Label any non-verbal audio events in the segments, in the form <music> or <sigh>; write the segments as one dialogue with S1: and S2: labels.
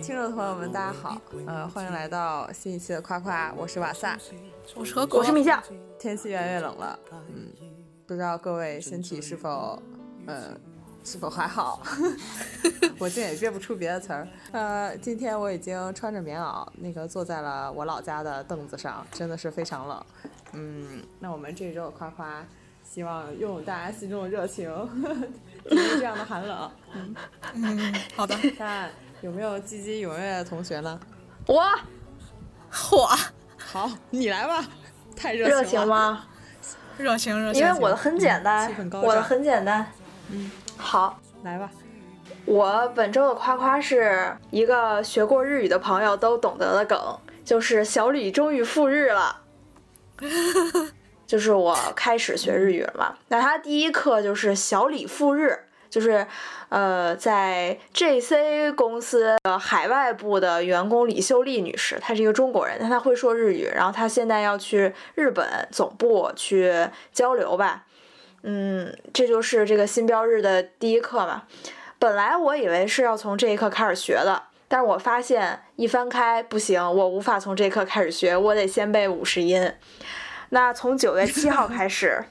S1: 亲爱的听众朋友们，大家好，呃，欢迎来到新一期的夸夸，我是瓦萨，
S2: 我是何果，
S3: 我是米夏。
S1: 天气越来越冷了，嗯，不知道各位身体是否，呃，是否还好？<laughs> 我竟也憋不出别的词儿。呃，今天我已经穿着棉袄，那个坐在了我老家的凳子上，真的是非常冷。嗯，那我们这周的夸夸，希望拥有大家心中的热情，<laughs> 抵御这样的寒冷。
S2: 嗯嗯，好的。<laughs>
S1: 看有没有积极踊跃的同学呢？
S3: 我，�
S2: 我，
S1: 好，你来吧。太
S3: 热
S1: 情
S3: 情吗？
S2: 热情热情。
S3: 因为我的很简单，我的很简单。
S1: 嗯，
S3: 好，
S1: 来吧。
S3: 我本周的夸夸是一个学过日语的朋友都懂得的梗，就是小李终于赴日了。<laughs> 就是我开始学日语了嘛，那他第一课就是小李赴日，就是呃，在 JC 公司的海外部的员工李秀丽女士，她是一个中国人，但她会说日语，然后她现在要去日本总部去交流吧，嗯，这就是这个新标日的第一课嘛。本来我以为是要从这一课开始学的，但是我发现一翻开不行，我无法从这一课开始学，我得先背五十音。那从九月七号开始，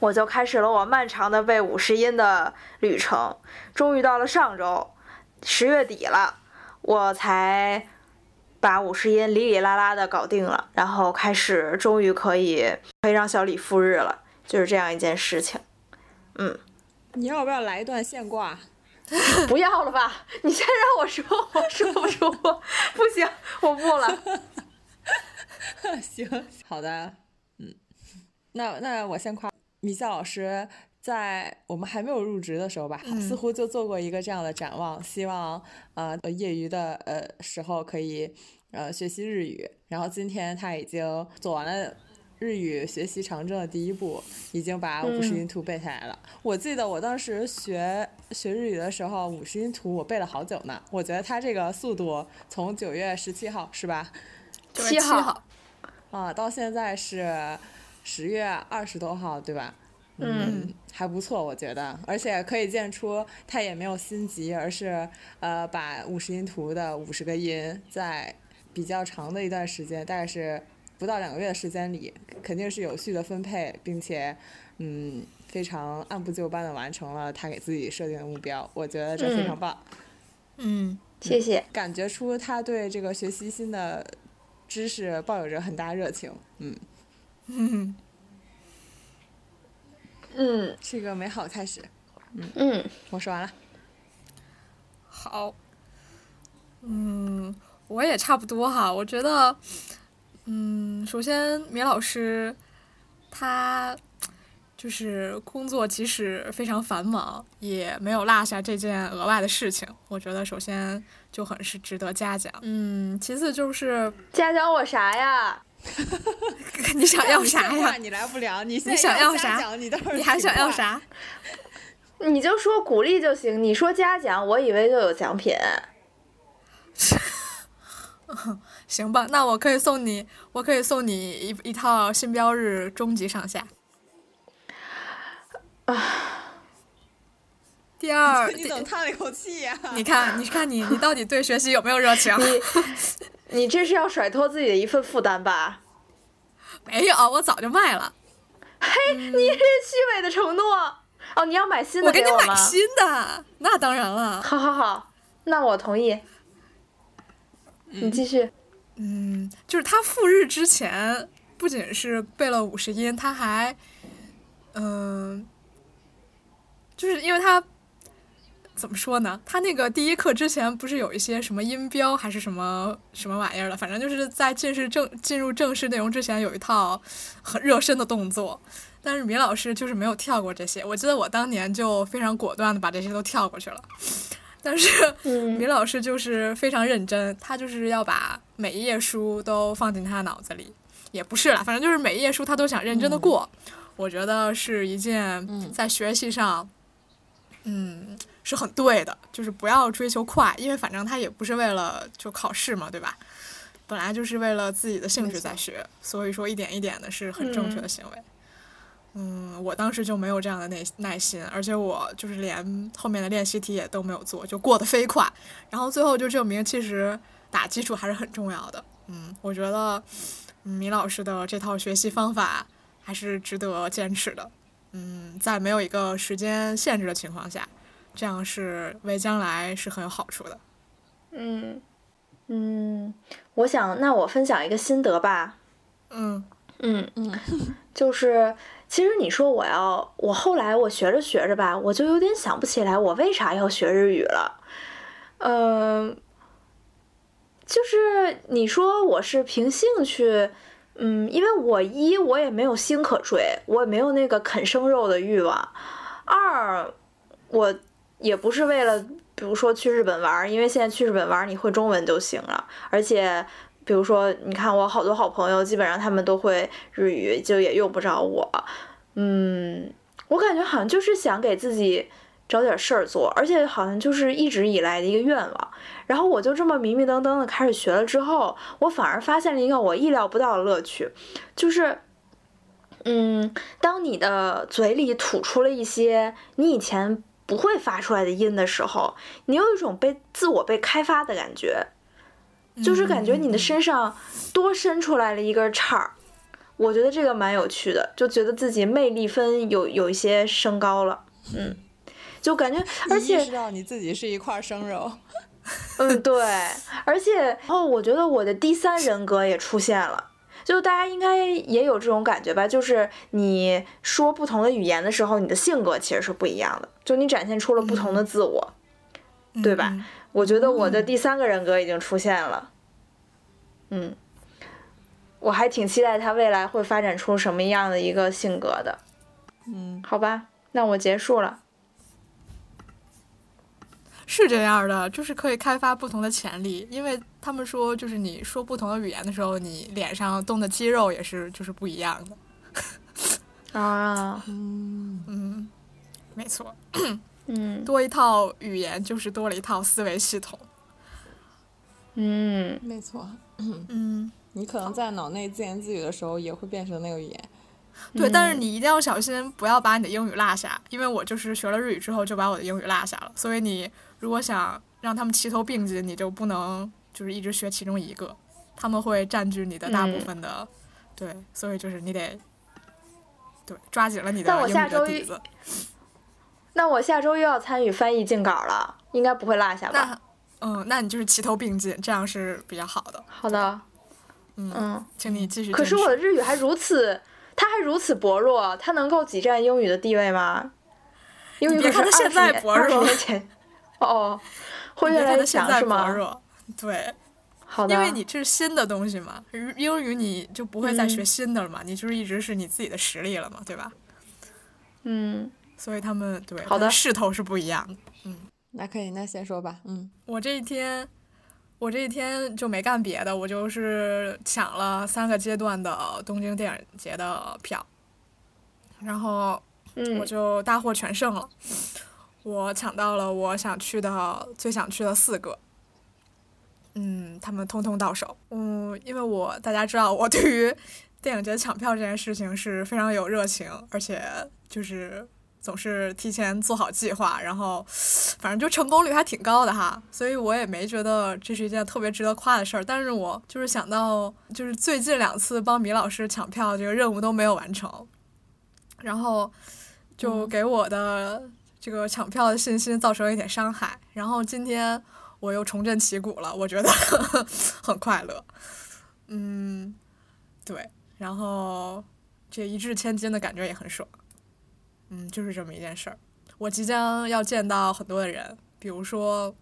S3: 我就开始了我漫长的背五十音的旅程。终于到了上周，十月底了，我才把五十音里里啦啦的搞定了，然后开始终于可以可以让小李赴日了，就是这样一件事情。嗯，
S1: 你要不要来一段现挂？<laughs>
S3: 不要了吧，你先让我说，我说不出，不行，我不了。<laughs>
S1: 行，好的，嗯，那那我先夸米夏老师，在我们还没有入职的时候吧，似乎就做过一个这样的展望，希望呃业余的呃时候可以呃学习日语，然后今天他已经做完了日语学习长征的第一步，已经把五十音图背下来了。我记得我当时学学日语的时候，五十音图我背了好久呢。我觉得他这个速度，从九月十七号是吧？
S2: 七号。
S1: 啊，到现在是十月二十多号，对吧？
S3: 嗯，
S1: 还不错，我觉得，而且可以见出他也没有心急，而是呃，把五十音图的五十个音，在比较长的一段时间，大概是不到两个月的时间里，肯定是有序的分配，并且嗯，非常按部就班的完成了他给自己设定的目标，我觉得这非常棒。
S2: 嗯，
S3: 谢谢。
S1: 感觉出他对这个学习新的。知识抱有着很大热情，嗯，
S2: 嗯，
S3: 嗯，
S1: 是一个美好的开始，
S3: 嗯嗯，
S1: 我说完了，
S2: 好，嗯，我也差不多哈，我觉得，嗯，首先米老师他。就是工作，即使非常繁忙，也没有落下这件额外的事情。我觉得首先就很是值得嘉奖。嗯，其次就是
S3: 嘉奖我啥呀？<laughs>
S2: 你想要啥呀？
S1: 你来不了，你
S2: 你想要
S1: 啥？
S2: 你你还想要啥？
S3: 你就说鼓励就行。你说嘉奖，我以为就有奖品。<laughs>
S2: 行吧，那我可以送你，我可以送你一一套新标日终极上下。
S3: 啊！
S2: 第二，<laughs>
S1: 你怎么叹了一口气呀？
S2: 你看，你看，你你到底对学习有没有热情？
S3: 你你这是要甩脱自己的一份负担吧？
S2: 没有，我早就卖了。
S3: 嘿，你是虚伪的承诺哦！你要买新的
S2: 给我吗？我给你买新的，那当然了。
S3: 好好好，那我同意。你继续。
S2: 嗯，就是他赴日之前，不仅是背了五十音，他还，嗯。就是因为他怎么说呢？他那个第一课之前不是有一些什么音标还是什么什么玩意儿的？反正就是在进式正进入正式内容之前有一套很热身的动作。但是米老师就是没有跳过这些。我记得我当年就非常果断的把这些都跳过去了。但是米老师就是非常认真，他就是要把每一页书都放进他脑子里。也不是啦，反正就是每一页书他都想认真的过。我觉得是一件在学习上。嗯，是很对的，就是不要追求快，因为反正他也不是为了就考试嘛，对吧？本来就是为了自己的兴趣在学，所以说一点一点的是很正确的行为。嗯，我当时就没有这样的耐耐心，而且我就是连后面的练习题也都没有做，就过得飞快。然后最后就证明，其实打基础还是很重要的。嗯，我觉得米老师的这套学习方法还是值得坚持的。嗯，在没有一个时间限制的情况下，这样是为将来是很有好处的。
S3: 嗯嗯，我想那我分享一个心得吧。
S2: 嗯
S3: 嗯嗯，就是其实你说我要我后来我学着学着吧，我就有点想不起来我为啥要学日语了。嗯，就是你说我是凭兴趣，嗯，因为我一我也没有星可追，我也没有那个啃生肉的欲望。二，我也不是为了比如说去日本玩，因为现在去日本玩你会中文就行了，而且。比如说，你看我好多好朋友，基本上他们都会日语，就也用不着我。嗯，我感觉好像就是想给自己找点事儿做，而且好像就是一直以来的一个愿望。然后我就这么迷迷瞪瞪的开始学了之后，我反而发现了一个我意料不到的乐趣，就是，嗯，当你的嘴里吐出了一些你以前不会发出来的音的时候，你有一种被自我被开发的感觉。就是感觉你的身上多伸出来了一根叉儿，我觉得这个蛮有趣的，就觉得自己魅力分有有一些升高了，嗯，就感觉而且
S1: 知道你自己是一块生肉，
S3: 嗯对，而且然后我觉得我的第三人格也出现了，就大家应该也有这种感觉吧，就是你说不同的语言的时候，你的性格其实是不一样的，就你展现出了不同的自我，对吧？我觉得我的第三个人格已经出现了，嗯，我还挺期待他未来会发展出什么样的一个性格的，
S1: 嗯，
S3: 好吧，那我结束了。
S2: 是这样的，就是可以开发不同的潜力，因为他们说，就是你说不同的语言的时候，你脸上动的肌肉也是就是不一样
S3: 的。<laughs> 啊，
S2: 嗯嗯，没错。<clears throat>
S3: 嗯，
S2: 多一套语言就是多了一套思维系统。
S3: 嗯，
S1: 没错。<clears throat>
S2: 嗯，
S1: 你可能在脑内自言自语的时候也会变成那个语言。
S2: 对，但是你一定要小心，不要把你的英语落下，因为我就是学了日语之后就把我的英语落下了。所以你如果想让他们齐头并进，你就不能就是一直学其中一个，他们会占据你的大部分的。对，所以就是你得对抓紧了你的英语的底子。<laughs>
S3: 那我下周又要参与翻译进稿了，应该不会落下
S2: 吧？嗯，那你就是齐头并进，这样是比较好的。
S3: 好的，
S2: 嗯，请你继续。
S3: 可是我的日语还如此，它还如此薄弱，它能够挤占英语的地位吗？英语可是
S2: 现在薄弱。
S3: 年前，哦，会越来越强是吗？
S2: 对，
S3: 好的。
S2: 因为你这是新的东西嘛，英语你就不会再学新的了嘛，你就是一直是你自己的实力了嘛，对吧？
S3: 嗯。
S2: 所以他们对
S3: 好的
S2: 势头是不一样的，嗯，
S1: 那可以，那先说吧，嗯，
S2: 我这一天，我这一天就没干别的，我就是抢了三个阶段的东京电影节的票，然后我就大获全胜了，我抢到了我想去的最想去的四个，嗯，他们通通到手，嗯，因为我大家知道我对于电影节抢票这件事情是非常有热情，而且就是。总是提前做好计划，然后反正就成功率还挺高的哈，所以我也没觉得这是一件特别值得夸的事儿。但是我就是想到，就是最近两次帮米老师抢票这个任务都没有完成，然后就给我的这个抢票的信心造成了一点伤害。然后今天我又重振旗鼓了，我觉得 <laughs> 很快乐。嗯，对，然后这一掷千金的感觉也很爽。嗯，就是这么一件事儿。我即将要见到很多的人，比如说，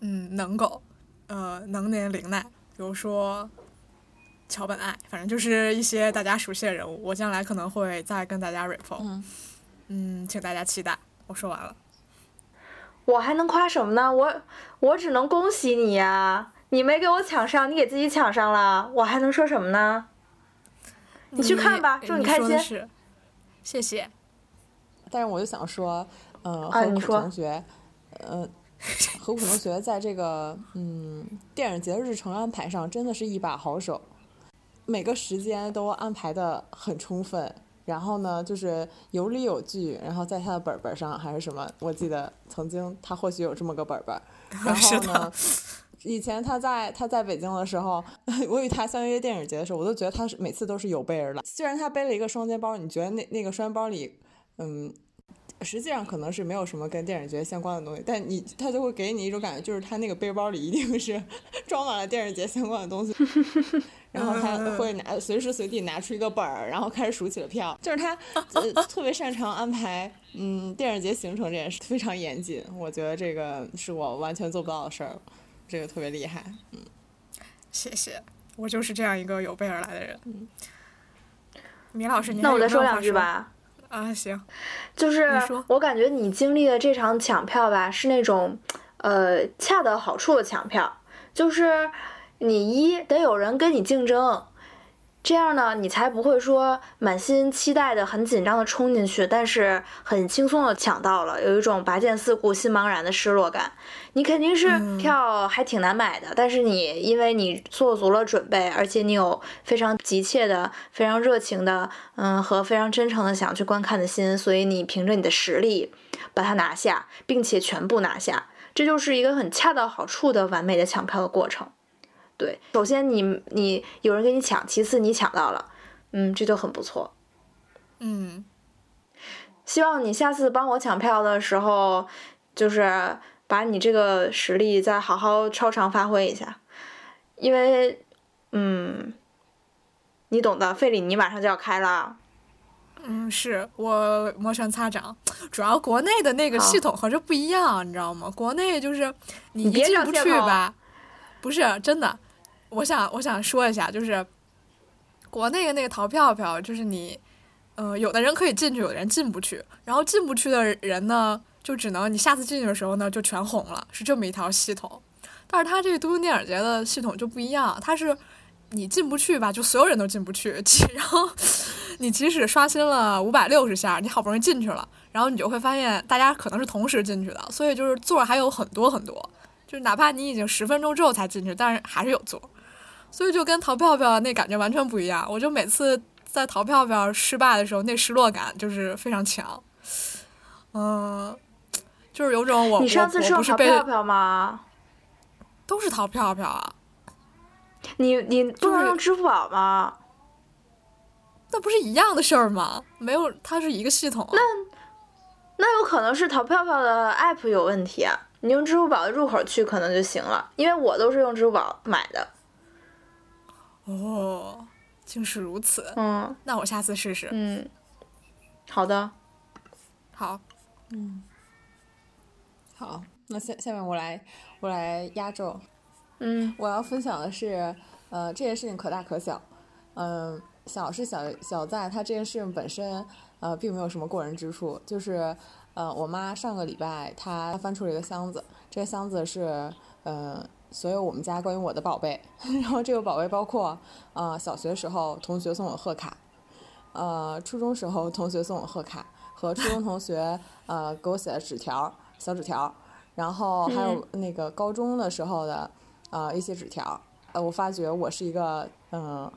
S2: 嗯，能狗，呃，能年玲奈，比如说桥本爱，反正就是一些大家熟悉的人物。我将来可能会再跟大家 report，嗯，请大家期待。我说完了。
S3: 我还能夸什么呢？我我只能恭喜你呀！你没给我抢上，你给自己抢上了，我还能说什么呢？
S2: 你
S3: 去看吧，祝
S2: 你
S3: 开心。
S2: 谢谢，
S1: 但是我就想说，嗯，何苦同学，呃，何苦同学在这个嗯电影节的日程安排上真的是一把好手，每个时间都安排的很充分，然后呢，就是有理有据，然后在他的本本上还是什么，我记得曾经他或许有这么个本本。<laughs> 然后呢，以前他在他在北京的时候，<laughs> 我与他相约电影节的时候，我都觉得他是每次都是有备而来。虽然他背了一个双肩包，你觉得那那个双肩包里，嗯。实际上可能是没有什么跟电影节相关的东西，但你他就会给你一种感觉，就是他那个背包里一定是 <laughs> 装满了电影节相关的东西。然后他会拿随时随地拿出一个本儿，然后开始数起了票。就是他呃特别擅长安排嗯电影节行程这件事，非常严谨。我觉得这个是我完全做不到的事儿，这个特别厉害。嗯，
S2: 谢谢，我就是这样一个有备而来的人。嗯，米老师，
S3: 那我再
S2: 说
S3: 两句吧。
S2: 啊，行，
S3: 就是我感觉你经历的这场抢票吧，是那种，呃，恰到好处的抢票，就是你一得有人跟你竞争。这样呢，你才不会说满心期待的、很紧张的冲进去，但是很轻松的抢到了，有一种拔剑四顾心茫然的失落感。你肯定是票还挺难买的，但是你因为你做足了准备，而且你有非常急切的、非常热情的，嗯，和非常真诚的想去观看的心，所以你凭着你的实力把它拿下，并且全部拿下，这就是一个很恰到好处的完美的抢票的过程。对，首先你你有人给你抢，其次你抢到了，嗯，这就很不错。
S2: 嗯，
S3: 希望你下次帮我抢票的时候，就是把你这个实力再好好超常发挥一下，因为，嗯，你懂的，费里尼马上就要开了。
S2: 嗯，是我摩拳擦掌，主要国内的那个系统和这不一样，你知道吗？国内就是你一进不去吧，不是真的。我想，我想说一下，就是国内的那个淘票票，就是你，呃，有的人可以进去，有的人进不去。然后进不去的人呢，就只能你下次进去的时候呢，就全红了，是这么一条系统。但是它这个东京电影节的系统就不一样，它是你进不去吧，就所有人都进不去。然后你即使刷新了五百六十下，你好不容易进去了，然后你就会发现大家可能是同时进去的，所以就是座还有很多很多，就是哪怕你已经十分钟之后才进去，但是还是有座。所以就跟淘票票那感觉完全不一样，我就每次在淘票票失败的时候，那失落感就是非常强，嗯，就是有种我
S3: 你上次是用淘票票吗？
S2: 都是淘票票啊！
S3: 你你不能用支付宝吗？
S2: 那不是一样的事儿吗？没有，它是一个系统。
S3: 那那有可能是淘票票的 app 有问题啊！你用支付宝的入口去可能就行了，因为我都是用支付宝买的。
S2: 哦，竟是如此。
S3: 嗯，
S2: 那我下次试试。
S3: 嗯，好的，
S2: 好，
S1: 嗯，好。那下下面我来，我来压轴。
S3: 嗯，
S1: 我要分享的是，呃，这件事情可大可小。嗯，小是小小在它这件事情本身，呃，并没有什么过人之处。就是，呃，我妈上个礼拜她翻出了一个箱子，这个箱子是，呃。所有我们家关于我的宝贝，<laughs> 然后这个宝贝包括，呃，小学时候同学送我贺卡，呃，初中时候同学送我贺卡和初中同学呃给我写的纸条，小纸条，然后还有那个高中的时候的呃一些纸条，呃，我发觉我是一个嗯，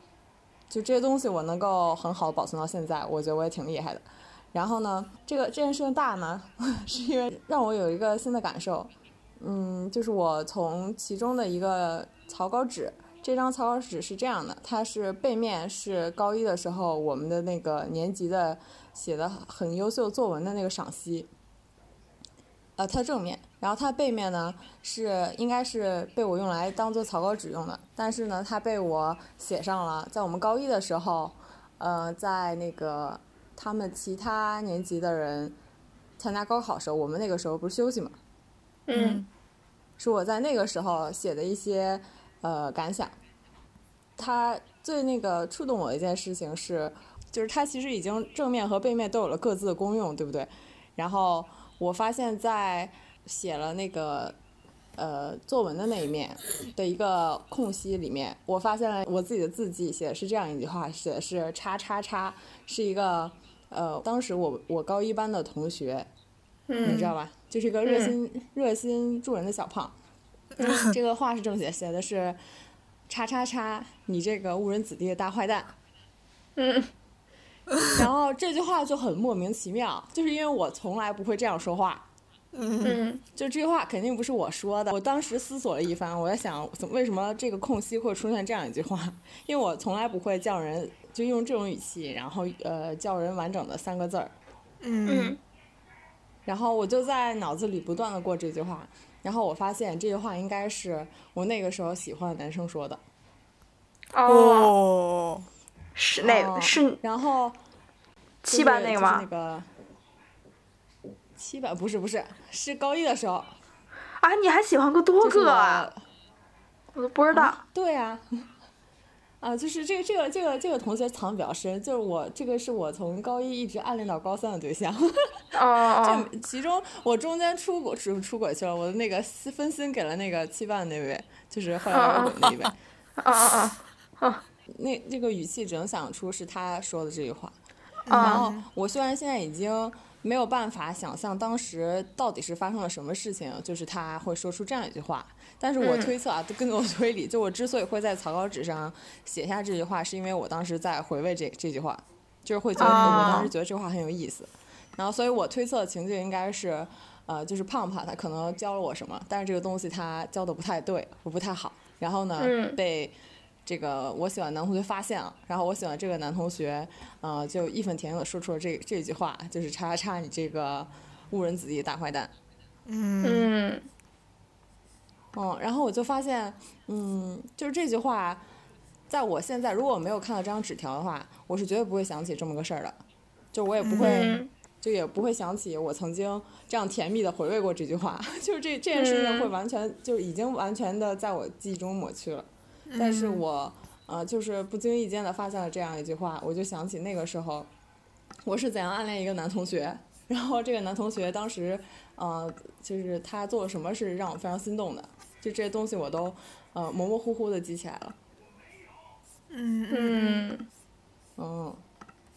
S1: 就这些东西我能够很好的保存到现在，我觉得我也挺厉害的。然后呢，这个这件事情大呢，<laughs> 是因为让我有一个新的感受。嗯，就是我从其中的一个草稿纸，这张草稿纸是这样的，它是背面是高一的时候我们的那个年级的写的很优秀作文的那个赏析，呃，它正面，然后它背面呢是应该是被我用来当做草稿纸用的，但是呢，它被我写上了，在我们高一的时候，呃，在那个他们其他年级的人参加高考的时候，我们那个时候不是休息嘛。
S3: 嗯，
S1: 是我在那个时候写的一些呃感想。他最那个触动我的一件事情是，就是他其实已经正面和背面都有了各自的功用，对不对？然后我发现，在写了那个呃作文的那一面的一个空隙里面，我发现了我自己的字迹写的是这样一句话，写的是叉叉叉，是一个呃当时我我高一班的同学，你知道吧？就是一个热心热心助人的小胖，这个话是这么写，写的是“叉叉叉，你这个误人子弟的大坏蛋”。
S3: 嗯，
S1: 然后这句话就很莫名其妙，就是因为我从来不会这样说话。
S3: 嗯
S1: 就这句话肯定不是我说的。我当时思索了一番，我在想，怎么为什么这个空隙会出现这样一句话？因为我从来不会叫人就用这种语气，然后呃叫人完整的三个字儿。
S2: 嗯
S3: 嗯
S1: 然后我就在脑子里不断的过这句话，然后我发现这句话应该是我那个时候喜欢的男生说的。
S3: 哦，
S2: 哦，
S3: 是那
S1: 哦
S3: 个是
S1: 然后
S3: 七班那个吗
S1: 就是那？个七班不是不是是高一的时候，
S3: 啊，你还喜欢过多个啊？
S1: 我
S3: 我都不知道。
S1: 啊对呀、啊，就是这个这个这个这个同学藏的比较深，就是我这个是我从高一一直暗恋到高三的对象，
S3: 哦哦 <laughs>
S1: 就其中我中间出轨出出轨去了，我的那个心分心给了那个七班那位，就是后来摇滚那一位，
S3: 啊啊啊
S1: 那这个语气只能想出是他说的这句话。
S3: 哦
S1: 然后我虽然现在已经没有办法想象当时到底是发生了什么事情，就是他会说出这样一句话，但是我
S3: 嗯
S1: 推测啊，根据我推理，就我之所以会在草稿纸上写下这句话，是因为我当时在回味这这句话，就是会觉得、
S3: 哦
S1: 我当时觉得这句话很有意思，然后所以我推测的情境应该是。呃，就是胖胖他可能教了我什么，但是这个东西他教的不太对，我不太好。然后呢，
S3: 嗯
S1: 被这个我喜欢男同学发现了，然后我喜欢这个男同学，呃，就义愤填膺的说出了这这句话，就是叉叉叉你这个误人子弟的大坏蛋。
S2: 嗯。
S3: 嗯。
S1: 嗯，然后我就发现，嗯，就是这句话，在我现在如果我没有看到这张纸条的话，我是绝对不会想起这么个事儿的，就我也不会，
S3: 嗯。
S1: 就也不会想起我曾经这样甜蜜的回味过这句话，<laughs> 就是这这件事情会
S3: 嗯
S1: 完全、就已经完全的在我记忆中抹去了。但是我呃，就是不经意间的发现了这样一句话，我就想起那个时候我是怎样暗恋一个男同学，然后这个男同学当时呃，就是他做了什么是让我非常心动的，就这些东西我都呃模模糊糊的记起来了。
S2: 嗯嗯。
S3: 嗯。
S1: 嗯，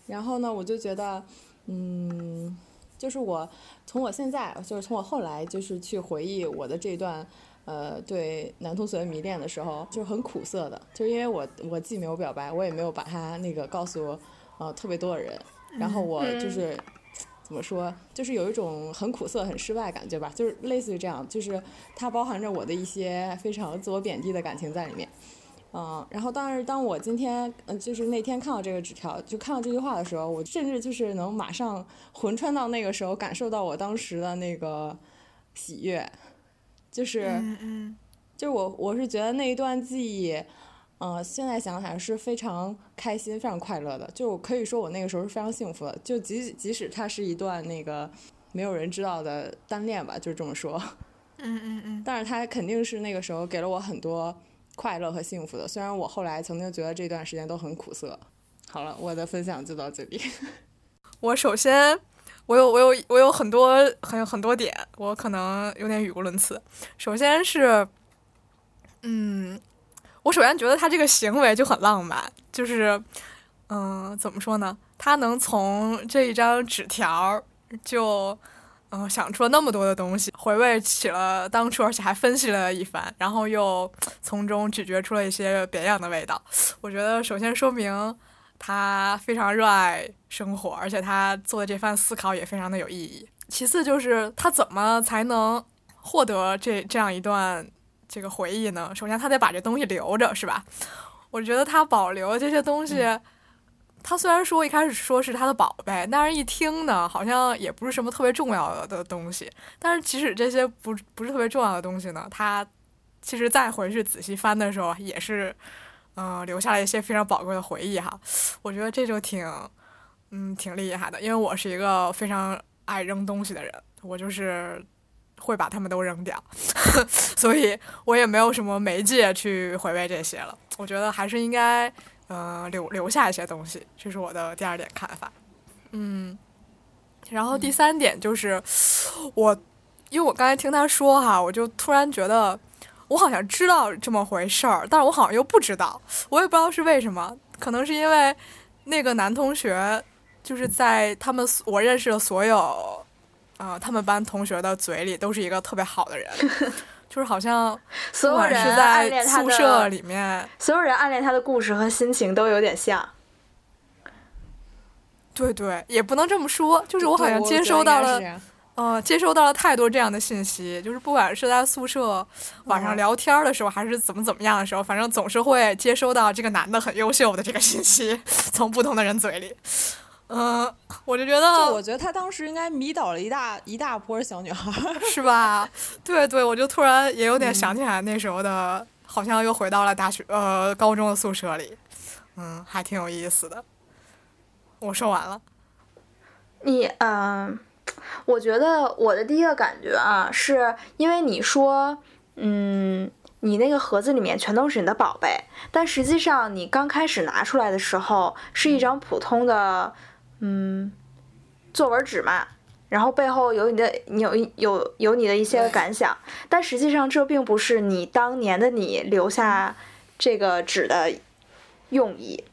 S1: 然后呢，我就觉得，嗯，就是我从我现在，就是从我后来，就是去回忆我的这段，呃，对男同学迷恋的时候，就是很苦涩的，就是因为我我既没有表白，我也没有把他那个告诉呃特别多的人，然后我就是。<tsk> 怎么说？就是有一种很苦涩、很失败感觉吧，就是类似于这样，就是它包含着我的一些非常自我贬低的感情在里面。嗯，然后当然，当我今天，嗯、就是那天看到这个纸条，就看到这句话的时候，我甚至就是能马上魂穿到那个时候，感受到我当时的那个喜悦，就是，
S2: 嗯嗯
S1: 就是我我是觉得那一段记忆，嗯、现在想想是非常开心、非常快乐的，就我可以说我那个时候是非常幸福的，就即即使它是一段那个没有人知道的单恋吧，就是这么说。<laughs>
S2: 嗯嗯嗯，
S1: 但是它肯定是那个时候给了我很多快乐和幸福的。虽然我后来曾经觉得这段时间都很苦涩。好了，我的分享就到这里。<laughs>
S2: 我首先，我有我有我有很多很有很多点，我可能有点语无伦次。首先是，嗯，我首先觉得他这个行为就很浪漫，就是，嗯、怎么说呢？他能从这一张纸条就。嗯，想出了那么多的东西，回味起了当初，而且还分析了一番，然后又从中咀嚼出了一些别样的味道。我觉得，首先说明他非常热爱生活，而且他做的这番思考也非常的有意义。其次就是他怎么才能获得这这样一段这个回忆呢？首先他得把这东西留着，是吧？我觉得他保留这些东西，他虽然说一开始说是他的宝贝，但是一听呢，好像也不是什么特别重要的东西。但是即使这些不不是特别重要的东西呢，他其实再回去仔细翻的时候，也是。嗯、留下了一些非常宝贵的回忆哈，我觉得这就挺，嗯，挺厉害的。因为我是一个非常爱扔东西的人，我就是会把它们都扔掉，<laughs> 所以我也没有什么媒介去回味这些了。我觉得还是应该，呃，留留下一些东西，这是我的第二点看法。嗯，然后第三点就是我，因为我刚才听他说哈，我就突然觉得。我好像知道这么回事儿，但是我好像又不知道，我也不知道是为什么，可能是因为那个男同学就是在他们我认识的所有啊、呃、他们班同学的嘴里都是一个特别好的人，<laughs> 就是好像
S3: 所有人
S2: 是在宿舍里面，
S3: 所有人暗恋他的故事和心情都有点像。
S2: 对对，也不能这么说，就是我好像接收到了呃，接收到了太多这样的信息，就是不管是在宿舍晚上
S1: 嗯
S2: 聊天的时候，还是怎么怎么样的时候，反正总是会接收到这个男的很优秀的这个信息，<laughs> 从不同的人嘴里。嗯、我就觉
S1: 就
S2: 得
S1: 我觉得他当时应该迷倒了一大一大波小女孩。<laughs>
S2: 是吧？对对，我就突然也有点想起来那时候的，好像又回到了大学呃高中的宿舍里，嗯，还挺有意思的。我说完了，
S3: 你嗯、我觉得我的第一个感觉啊，是因为你说，嗯，你那个盒子里面全都是你的宝贝，但实际上你刚开始拿出来的时候是一张普通的，嗯，作文纸嘛。然后背后有你的，你有一有有你的一些感想，但实际上这并不是你当年的你留下这个纸的用意。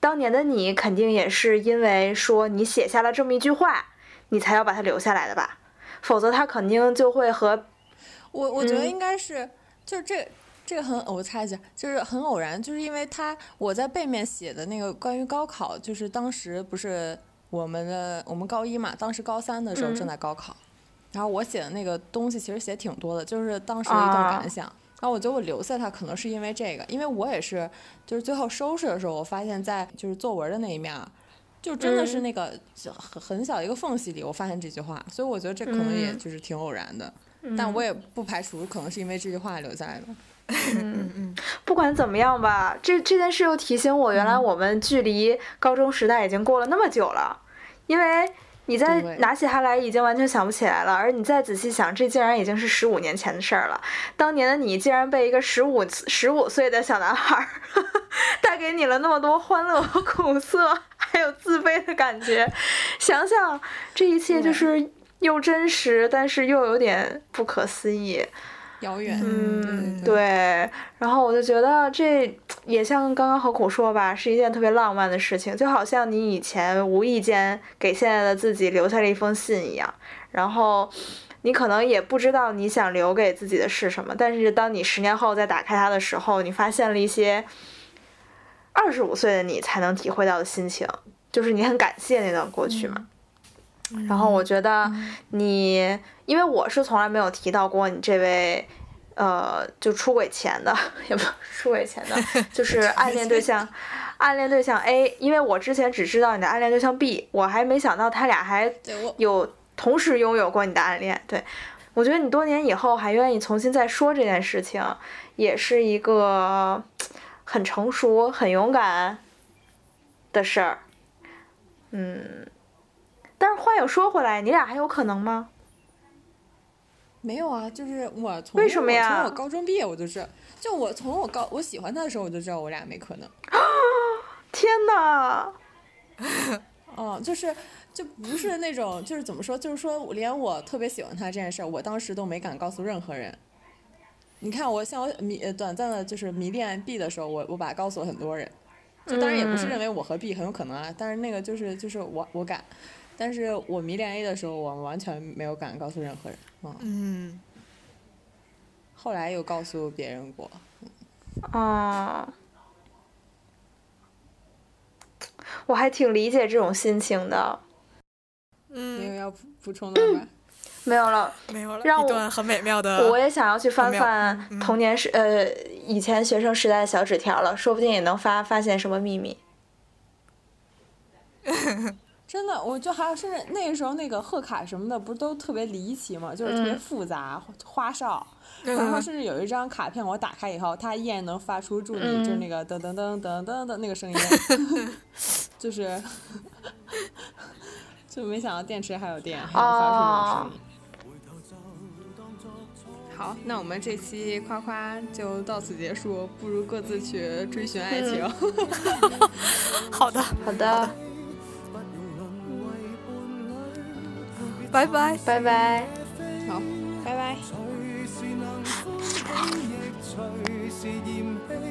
S3: 当年的你肯定也是因为说你写下了这么一句话，你才要把它留下来的吧？否则他肯定就会和
S1: 我我觉得
S3: 嗯
S1: 应该是，就是这这个很，我猜一下，就是很偶然，就是因为他我在背面写的那个关于高考，就是当时不是我们的我们高一嘛，当时高三的时候正
S3: 嗯
S1: 在高考，然后我写的那个东西其实写挺多的，就是当时的一段
S3: 啊
S1: 感想。然后我觉得我留下它可能是因为这个，因为我也是，就是最后收拾的时候，我发现在就是作文的那一面儿，就真的是
S3: 嗯。
S1: 那个小很很小一个缝隙里，我发现这句话，所以我觉得这可能也
S3: 嗯。
S1: 就是挺偶然的。但我也不排除可能是因为这句话留下来的。
S2: 嗯嗯，
S3: 不管怎么样吧，这这件事又提醒我，原来我们距离高中时代已经过了那么久了，因为你再拿起它来，已经完全想不起来了，而你再仔细想，这竟然已经是十五年前的事儿了。当年的你竟然被一个十五十五岁的小男孩儿 <laughs> 带给你了那么多欢乐和苦涩，<laughs> 还有自卑的感觉，想想这一切就是又真实，但是又有点不可思议。
S1: 遥远，
S3: 嗯，
S1: 对
S3: 对。然后我就觉得这也像刚刚何苦说吧，是一件特别浪漫的事情，就好像你以前无意间给现在的自己留下了一封信一样。然后你可能也不知道你想留给自己的是什么，但是当你十年后再打开它的时候，你发现了一些二十五岁的你才能体会到的心情，就是你很感谢那段过去嘛。然后我觉得你，因为我是从来没有提到过你这位，呃，就出轨前的，<laughs> 也不出轨前的，<laughs> 就是暗恋对象，暗恋对象 A，因为我之前只知道你的暗恋对象 B，我还没想到他俩还有同时拥有过你的暗恋。对，我觉得你多年以后还愿意重新再说这件事情，也是一个很成熟、很勇敢的事儿。嗯，但是话又说回来，你俩还有可能吗？
S1: 没有啊，就是我从
S3: 为什么呀
S1: 我从我高中毕业我就是，就我从我高我喜欢他的时候我就知道我俩没可能。
S3: 天哪！<laughs>
S1: 哦，就是就不是那种，就是怎么说，就是说我连我特别喜欢他这件事儿，我当时都没敢告诉任何人。你看我像我迷呃短暂的就是迷恋 B 的时候，我我把它告诉了很多人，就当然也不是
S3: 嗯
S1: 认为我和 B 很有可能啊，但是那个就是就是我我敢，但是我迷恋 A 的时候，我完全没有敢告诉任何人。嗯，
S2: 嗯，
S1: 后来又告诉别人过。
S3: 啊，我还挺理解这种心情的。
S1: 没
S2: 嗯，
S1: 有要补补充的吗？
S3: 没有了，
S2: 没有了，
S3: 让我
S2: 一段很美妙的，
S3: 我也想要去翻翻
S2: 嗯
S3: 童年时呃以前学生时代的小纸条了，说不定也能发发现什么秘密。<laughs>
S1: 真的，我就还有甚至那个时候那个贺卡什么的，不是都特别离奇嘛，就是特别
S3: 嗯
S1: 复杂、花哨。然后甚至有一张卡片，我打开以后，它依然能发出祝你，就是
S3: 嗯
S1: 那个噔噔噔噔噔的那个声音，<laughs> 就是，<laughs> 就没想到电池还有电，还能发出这种声音。好，那我们这期夸夸就到此结束，不如各自去追寻爱情。<laughs>
S2: 好的，
S3: 好的，
S2: 拜拜。
S3: 拜拜。
S1: 好，拜拜。<laughs>